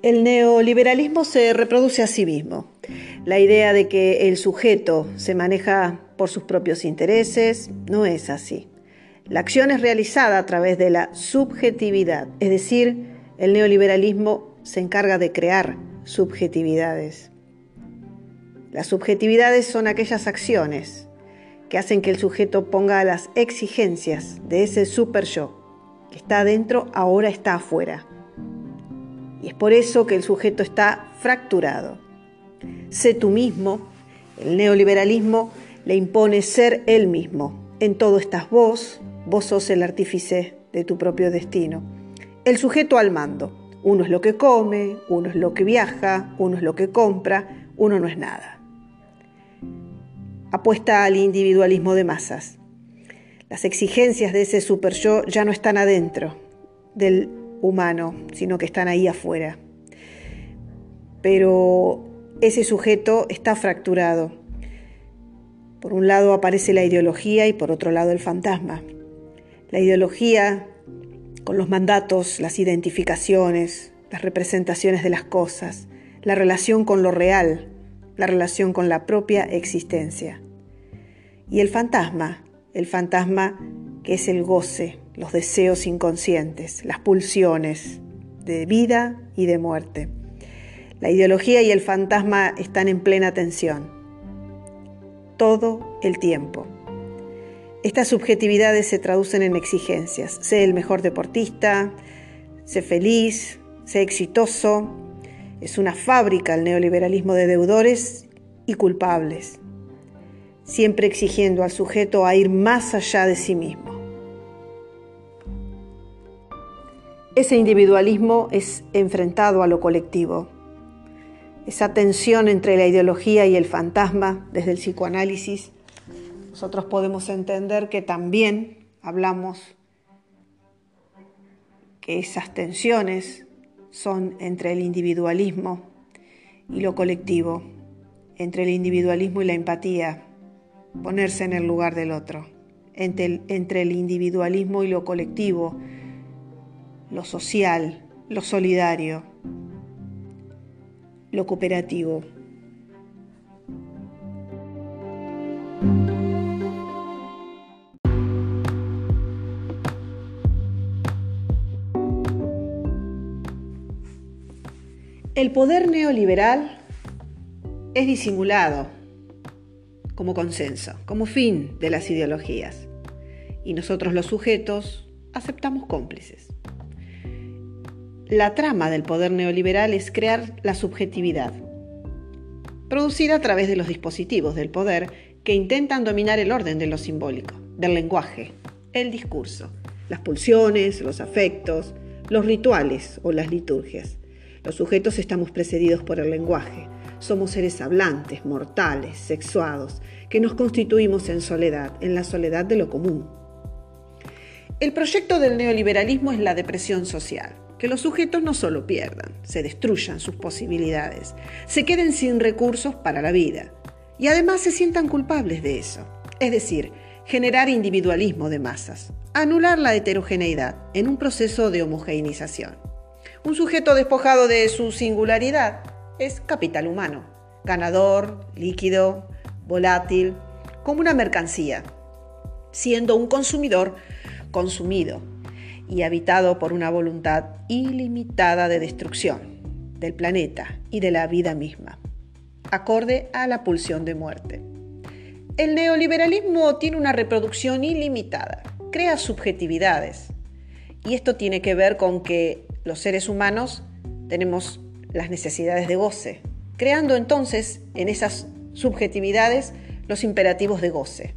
El neoliberalismo se reproduce a sí mismo. La idea de que el sujeto se maneja por sus propios intereses no es así. La acción es realizada a través de la subjetividad, es decir, el neoliberalismo se encarga de crear subjetividades. Las subjetividades son aquellas acciones que hacen que el sujeto ponga las exigencias de ese super yo, que está adentro, ahora está afuera. Y es por eso que el sujeto está fracturado. Sé tú mismo, el neoliberalismo le impone ser él mismo. En todo estás vos, vos sos el artífice de tu propio destino. El sujeto al mando. Uno es lo que come, uno es lo que viaja, uno es lo que compra, uno no es nada. Apuesta al individualismo de masas. Las exigencias de ese super yo ya no están adentro del humano, sino que están ahí afuera. Pero ese sujeto está fracturado. Por un lado aparece la ideología y por otro lado el fantasma. La ideología con los mandatos, las identificaciones, las representaciones de las cosas, la relación con lo real, la relación con la propia existencia. Y el fantasma, el fantasma que es el goce, los deseos inconscientes, las pulsiones de vida y de muerte. La ideología y el fantasma están en plena tensión, todo el tiempo. Estas subjetividades se traducen en exigencias. Sé el mejor deportista, sé feliz, sé exitoso. Es una fábrica el neoliberalismo de deudores y culpables, siempre exigiendo al sujeto a ir más allá de sí mismo. Ese individualismo es enfrentado a lo colectivo. Esa tensión entre la ideología y el fantasma desde el psicoanálisis, nosotros podemos entender que también hablamos que esas tensiones son entre el individualismo y lo colectivo, entre el individualismo y la empatía, ponerse en el lugar del otro, entre el, entre el individualismo y lo colectivo, lo social, lo solidario, lo cooperativo. El poder neoliberal es disimulado como consenso, como fin de las ideologías. Y nosotros los sujetos aceptamos cómplices. La trama del poder neoliberal es crear la subjetividad, producida a través de los dispositivos del poder que intentan dominar el orden de lo simbólico, del lenguaje, el discurso, las pulsiones, los afectos, los rituales o las liturgias. Los sujetos estamos precedidos por el lenguaje. Somos seres hablantes, mortales, sexuados, que nos constituimos en soledad, en la soledad de lo común. El proyecto del neoliberalismo es la depresión social que los sujetos no solo pierdan, se destruyan sus posibilidades, se queden sin recursos para la vida y además se sientan culpables de eso. Es decir, generar individualismo de masas, anular la heterogeneidad en un proceso de homogeneización. Un sujeto despojado de su singularidad es capital humano, ganador, líquido, volátil, como una mercancía, siendo un consumidor consumido, y habitado por una voluntad ilimitada de destrucción del planeta y de la vida misma, acorde a la pulsión de muerte. El neoliberalismo tiene una reproducción ilimitada, crea subjetividades, y esto tiene que ver con que los seres humanos tenemos las necesidades de goce, creando entonces en esas subjetividades los imperativos de goce.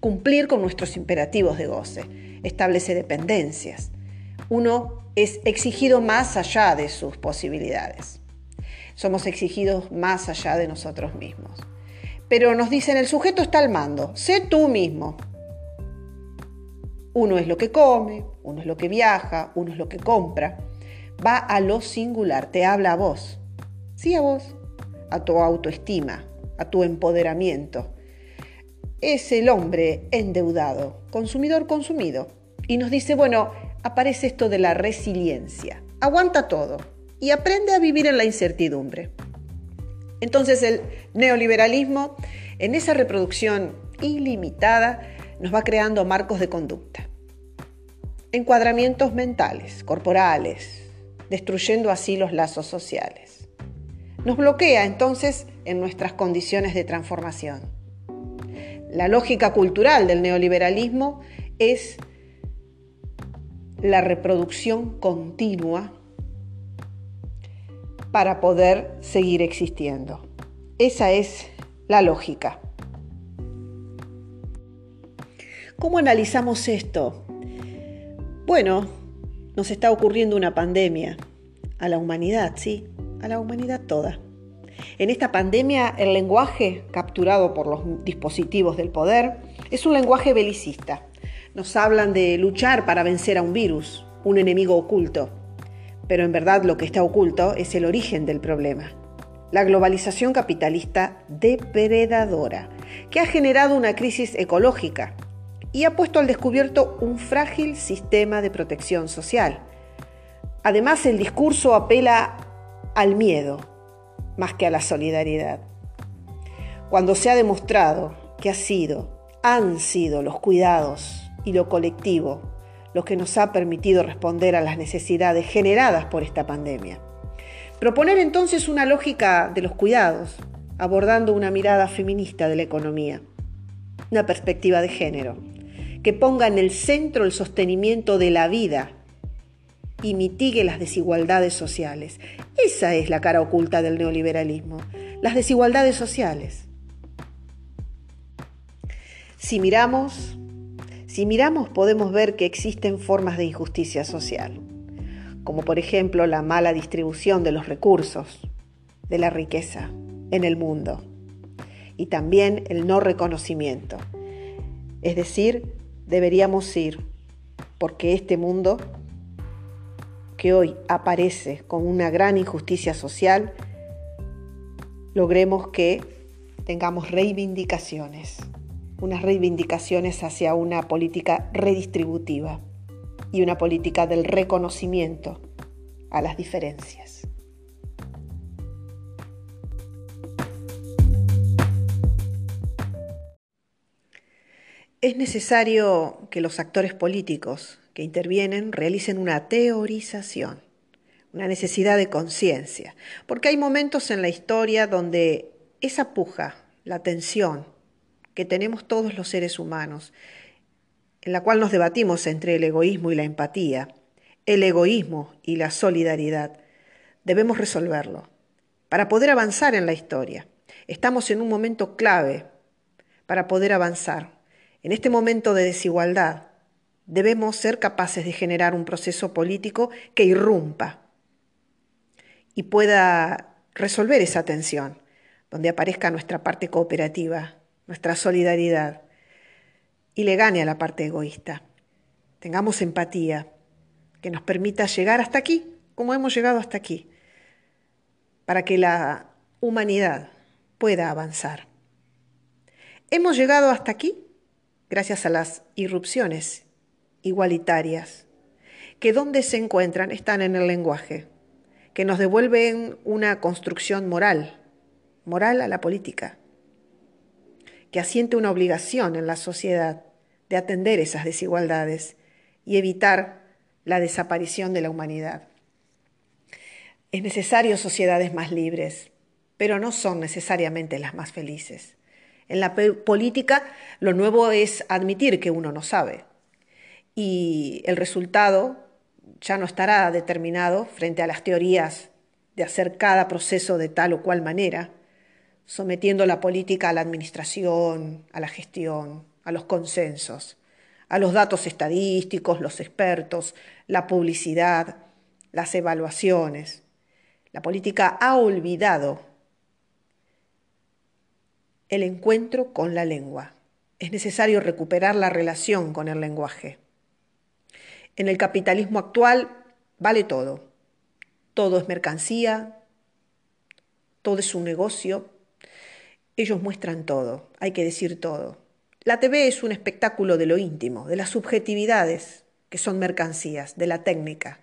Cumplir con nuestros imperativos de goce establece dependencias. Uno es exigido más allá de sus posibilidades. Somos exigidos más allá de nosotros mismos. Pero nos dicen, el sujeto está al mando, sé tú mismo. Uno es lo que come, uno es lo que viaja, uno es lo que compra. Va a lo singular, te habla a vos. Sí, a vos, a tu autoestima, a tu empoderamiento, es el hombre endeudado, consumidor consumido. Y nos dice, bueno, aparece esto de la resiliencia. Aguanta todo y aprende a vivir en la incertidumbre. Entonces el neoliberalismo, en esa reproducción ilimitada, nos va creando marcos de conducta, encuadramientos mentales, corporales, destruyendo así los lazos sociales. Nos bloquea entonces en nuestras condiciones de transformación. La lógica cultural del neoliberalismo es la reproducción continua para poder seguir existiendo. Esa es la lógica. ¿Cómo analizamos esto? Bueno, nos está ocurriendo una pandemia a la humanidad, sí, a la humanidad toda. En esta pandemia el lenguaje capturado por los dispositivos del poder es un lenguaje belicista. Nos hablan de luchar para vencer a un virus, un enemigo oculto pero en verdad lo que está oculto es el origen del problema. La globalización capitalista depredadora, que ha generado una crisis ecológica y ha puesto al descubierto un frágil sistema de protección social. Además, el discurso apela al miedo más que a la solidaridad. Cuando se ha demostrado que ha sido, han sido los cuidados y lo colectivo lo que nos ha permitido responder a las necesidades generadas por esta pandemia. Proponer entonces una lógica de los cuidados, abordando una mirada feminista de la economía, una perspectiva de género, que ponga en el centro el sostenimiento de la vida y mitigue las desigualdades sociales. Esa es la cara oculta del neoliberalismo, las desigualdades sociales. Si miramos si miramos podemos ver que existen formas de injusticia social, como por ejemplo la mala distribución de los recursos, de la riqueza en el mundo, y también el no reconocimiento. Es decir, deberíamos ir porque este mundo que hoy aparece con una gran injusticia social, logremos que tengamos reivindicaciones unas reivindicaciones hacia una política redistributiva y una política del reconocimiento a las diferencias. Es necesario que los actores políticos que intervienen realicen una teorización, una necesidad de conciencia, porque hay momentos en la historia donde esa puja, la tensión, que tenemos todos los seres humanos, en la cual nos debatimos entre el egoísmo y la empatía, el egoísmo y la solidaridad. Debemos resolverlo para poder avanzar en la historia. Estamos en un momento clave para poder avanzar. En este momento de desigualdad debemos ser capaces de generar un proceso político que irrumpa y pueda resolver esa tensión, donde aparezca nuestra parte cooperativa, nuestra solidaridad y le gane a la parte egoísta. Tengamos empatía que nos permita llegar hasta aquí, como hemos llegado hasta aquí, para que la humanidad pueda avanzar. Hemos llegado hasta aquí gracias a las irrupciones igualitarias, que donde se encuentran están en el lenguaje, que nos devuelven una construcción moral, moral a la política, que asiente una obligación en la sociedad de atender esas desigualdades y evitar la desaparición de la humanidad. Es necesario sociedades más libres, pero no son necesariamente las más felices. En la política lo nuevo es admitir que uno no sabe y el resultado ya no estará determinado frente a las teorías de hacer cada proceso de tal o cual manera, sometiendo la política a la administración, a la gestión, a los consensos, a los datos estadísticos, los expertos, la publicidad, las evaluaciones. La política ha olvidado el encuentro con la lengua. Es necesario recuperar la relación con el lenguaje. En el capitalismo actual vale todo. Todo es mercancía, todo es un negocio, ellos muestran todo, hay que decir todo. La TV es un espectáculo de lo íntimo, de las subjetividades, que son mercancías, de la técnica.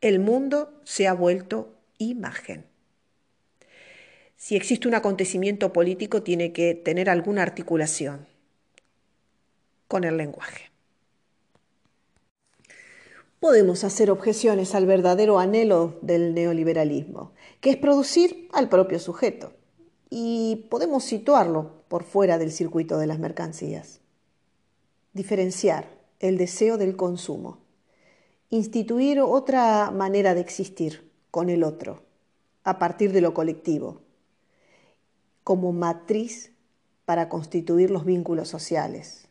El mundo se ha vuelto imagen. Si existe un acontecimiento político, tiene que tener alguna articulación con el lenguaje. Podemos hacer objeciones al verdadero anhelo del neoliberalismo, que es producir al propio sujeto, y podemos situarlo por fuera del circuito de las mercancías. Diferenciar el deseo del consumo, instituir otra manera de existir con el otro, a partir de lo colectivo, como matriz para constituir los vínculos sociales.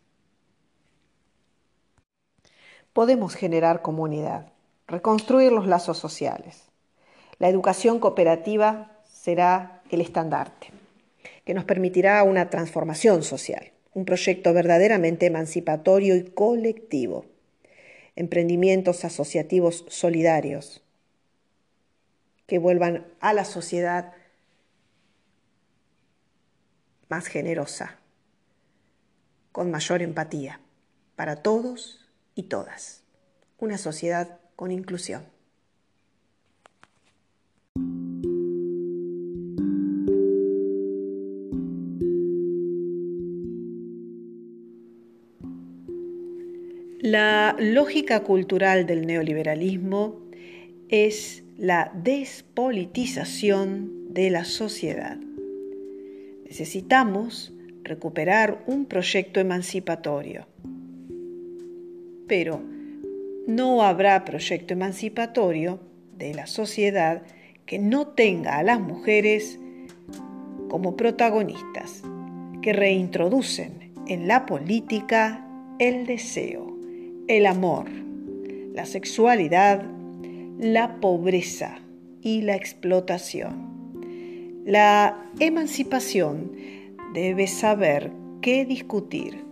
Podemos generar comunidad, reconstruir los lazos sociales. La educación cooperativa será el estandarte, que nos permitirá una transformación social, un proyecto verdaderamente emancipatorio y colectivo, emprendimientos asociativos solidarios que vuelvan a la sociedad más generosa, con mayor empatía, para todos y todas. Una sociedad con inclusión. La lógica cultural del neoliberalismo es la despolitización de la sociedad. Necesitamos recuperar un proyecto emancipatorio. Pero no habrá proyecto emancipatorio de la sociedad que no tenga a las mujeres como protagonistas, que reintroducen en la política el deseo, el amor, la sexualidad, la pobreza y la explotación. La emancipación debe saber qué discutir,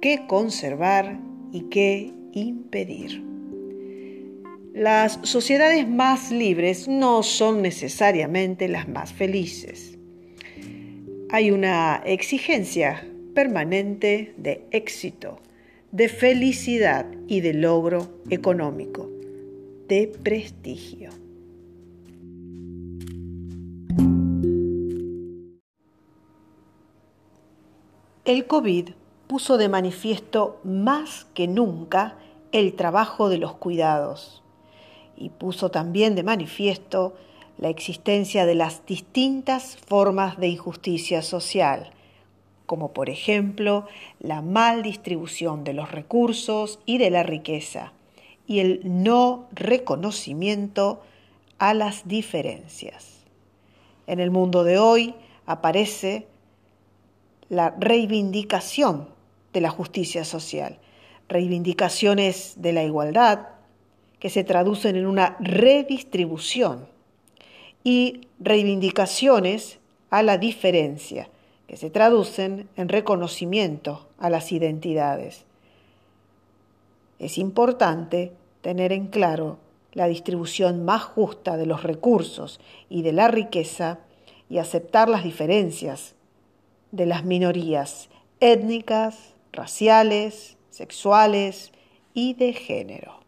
qué conservar y qué impedir. Las sociedades más libres no son necesariamente las más felices. Hay una exigencia permanente de éxito, de felicidad y de logro económico, de prestigio. El COVID puso de manifiesto más que nunca el trabajo de los cuidados y puso también de manifiesto la existencia de las distintas formas de injusticia social, como por ejemplo la mal distribución de los recursos y de la riqueza, y el no reconocimiento a las diferencias. En el mundo de hoy aparece la reivindicación de la justicia social, reivindicaciones de la igualdad que se traducen en una redistribución y reivindicaciones a la diferencia que se traducen en reconocimiento a las identidades. Es importante tener en claro la distribución más justa de los recursos y de la riqueza y aceptar las diferencias de las minorías étnicas, raciales, sexuales y de género.